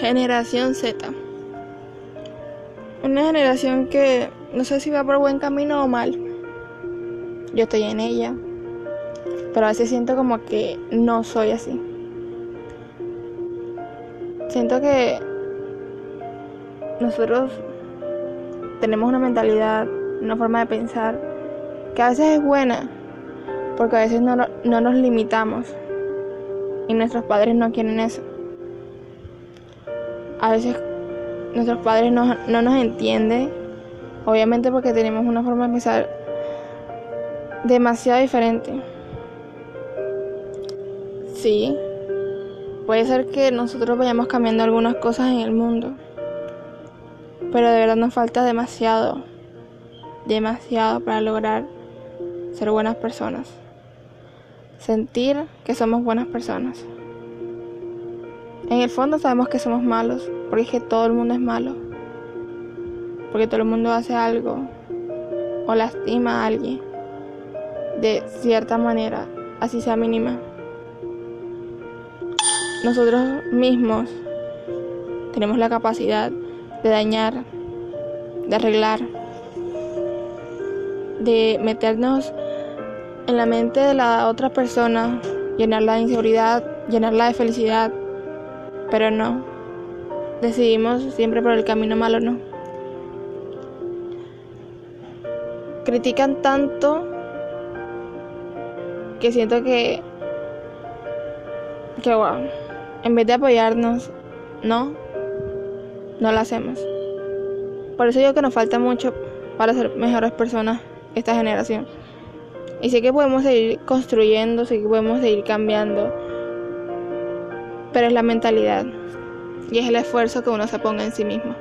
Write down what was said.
Generación Z. Una generación que no sé si va por buen camino o mal. Yo estoy en ella. Pero a veces siento como que no soy así. Siento que nosotros tenemos una mentalidad, una forma de pensar que a veces es buena, porque a veces no, no nos limitamos y nuestros padres no quieren eso a veces nuestros padres no, nos entienden, obviamente porque tenemos una forma de pensar demasiado diferente. Sí, puede ser que nosotros vayamos cambiando algunas cosas en el mundo, pero de verdad nos falta demasiado, demasiado para lograr ser buenas personas, sentir que somos buenas personas. En el fondo sabemos que somos malos, porque es que todo el mundo es malo. Porque todo el mundo hace algo o lastima a alguien de cierta manera, así sea mínima. Nosotros mismos tenemos la capacidad de dañar, de arreglar, de meternos en la mente de la otra persona, llenarla de inseguridad, llenarla de felicidad, pero no. Decidimos siempre por el camino malo, no. Critican tanto que siento que que wow, en vez de apoyarnos, no, no lo hacemos. Por eso digo que nos falta mucho para ser mejores personas esta generación. Y sé que podemos seguir construyendo, sé que podemos seguir cambiando pero es la mentalidad y es el esfuerzo que uno se ponga en sí mismo.